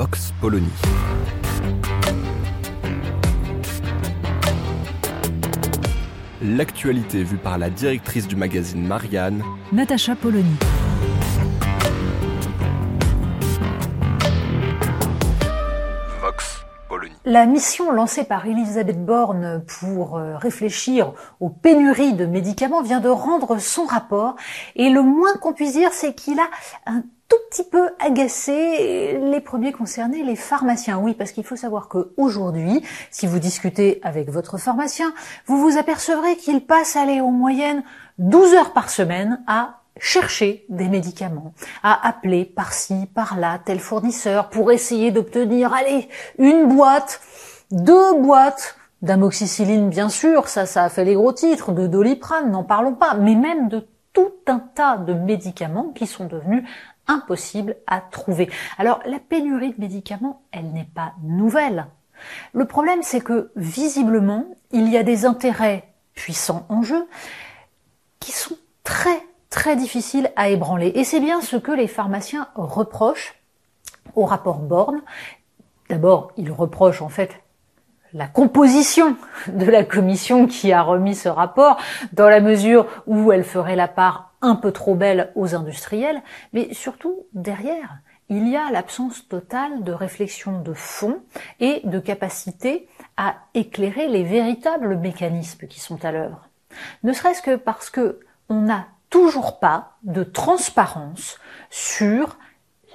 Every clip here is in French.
Vox Polony. L'actualité vue par la directrice du magazine Marianne, Natacha Polony. Vox Polony. La mission lancée par Elisabeth Borne pour euh, réfléchir aux pénuries de médicaments vient de rendre son rapport et le moins qu'on puisse dire c'est qu'il a un tout petit peu agacé les premiers concernés, les pharmaciens. Oui, parce qu'il faut savoir que aujourd'hui, si vous discutez avec votre pharmacien, vous vous apercevrez qu'il passe aller en moyenne 12 heures par semaine à chercher des médicaments, à appeler par-ci, par-là, tel fournisseur pour essayer d'obtenir, allez, une boîte, deux boîtes d'amoxicilline, bien sûr, ça, ça a fait les gros titres, de doliprane, n'en parlons pas, mais même de tout un tas de médicaments qui sont devenus impossibles à trouver. Alors, la pénurie de médicaments, elle n'est pas nouvelle. Le problème, c'est que, visiblement, il y a des intérêts puissants en jeu qui sont très très difficile à ébranler. Et c'est bien ce que les pharmaciens reprochent au rapport Borne. D'abord, ils reprochent en fait la composition de la commission qui a remis ce rapport, dans la mesure où elle ferait la part un peu trop belle aux industriels, mais surtout derrière, il y a l'absence totale de réflexion de fond et de capacité à éclairer les véritables mécanismes qui sont à l'œuvre. Ne serait-ce que parce que on a toujours pas de transparence sur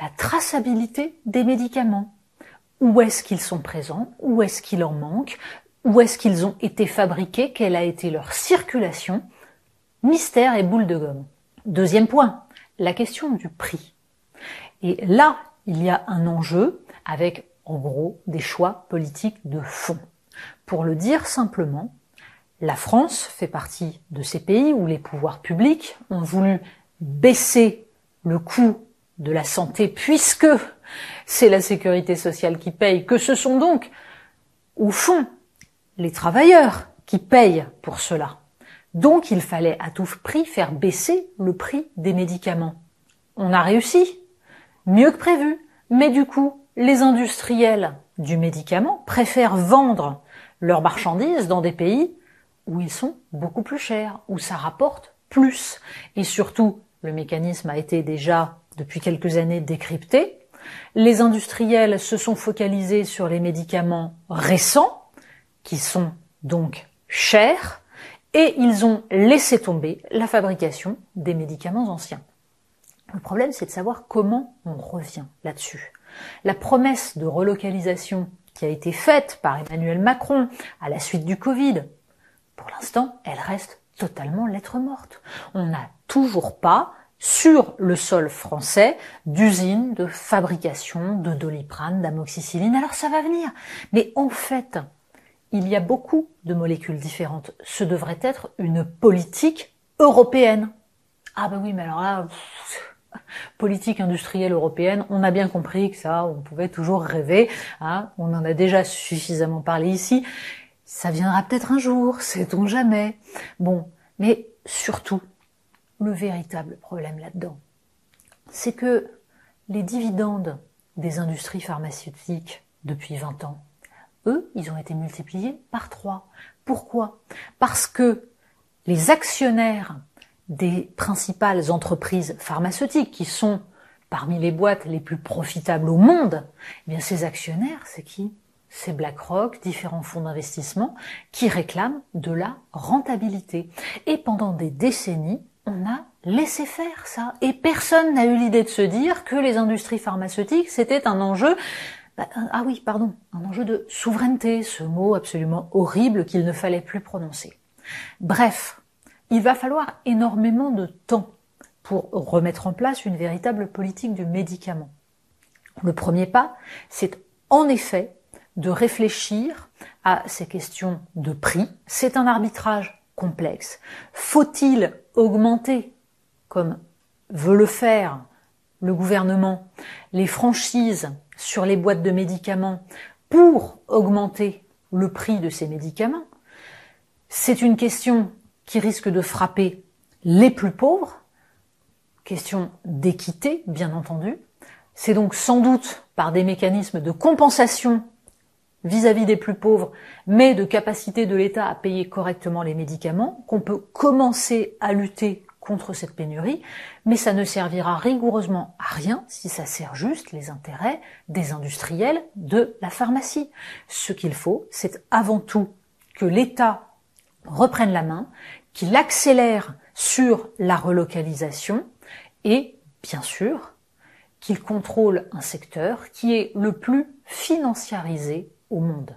la traçabilité des médicaments. Où est-ce qu'ils sont présents? Où est-ce qu'il en manque? Où est-ce qu'ils ont été fabriqués? Quelle a été leur circulation? Mystère et boule de gomme. Deuxième point, la question du prix. Et là, il y a un enjeu avec, en gros, des choix politiques de fond. Pour le dire simplement, la France fait partie de ces pays où les pouvoirs publics ont voulu baisser le coût de la santé puisque c'est la sécurité sociale qui paye, que ce sont donc, au fond, les travailleurs qui payent pour cela. Donc il fallait à tout prix faire baisser le prix des médicaments. On a réussi, mieux que prévu, mais du coup, les industriels du médicament préfèrent vendre leurs marchandises dans des pays où ils sont beaucoup plus chers, où ça rapporte plus. Et surtout, le mécanisme a été déjà depuis quelques années décrypté. Les industriels se sont focalisés sur les médicaments récents, qui sont donc chers, et ils ont laissé tomber la fabrication des médicaments anciens. Le problème, c'est de savoir comment on revient là-dessus. La promesse de relocalisation qui a été faite par Emmanuel Macron à la suite du Covid, pour l'instant, elle reste totalement lettre morte. On n'a toujours pas sur le sol français d'usines de fabrication de doliprane, d'amoxicilline. Alors ça va venir. Mais en fait, il y a beaucoup de molécules différentes. Ce devrait être une politique européenne. Ah ben oui, mais alors là, politique industrielle européenne, on a bien compris que ça, on pouvait toujours rêver. Hein. on en a déjà suffisamment parlé ici. Ça viendra peut-être un jour, sait-on jamais. Bon, mais surtout, le véritable problème là-dedans, c'est que les dividendes des industries pharmaceutiques depuis 20 ans, eux, ils ont été multipliés par 3. Pourquoi? Parce que les actionnaires des principales entreprises pharmaceutiques, qui sont parmi les boîtes les plus profitables au monde, eh bien ces actionnaires, c'est qui? C'est BlackRock, différents fonds d'investissement qui réclament de la rentabilité. Et pendant des décennies, on a laissé faire ça. Et personne n'a eu l'idée de se dire que les industries pharmaceutiques, c'était un enjeu bah, ah oui, pardon, un enjeu de souveraineté, ce mot absolument horrible qu'il ne fallait plus prononcer. Bref, il va falloir énormément de temps pour remettre en place une véritable politique du médicament. Le premier pas, c'est en effet de réfléchir à ces questions de prix. C'est un arbitrage complexe. Faut-il augmenter, comme veut le faire le gouvernement, les franchises sur les boîtes de médicaments pour augmenter le prix de ces médicaments C'est une question qui risque de frapper les plus pauvres, question d'équité, bien entendu. C'est donc sans doute par des mécanismes de compensation vis-à-vis des plus pauvres, mais de capacité de l'État à payer correctement les médicaments, qu'on peut commencer à lutter contre cette pénurie, mais ça ne servira rigoureusement à rien si ça sert juste les intérêts des industriels de la pharmacie. Ce qu'il faut, c'est avant tout que l'État reprenne la main, qu'il accélère sur la relocalisation et, bien sûr, qu'il contrôle un secteur qui est le plus financiarisé au monde.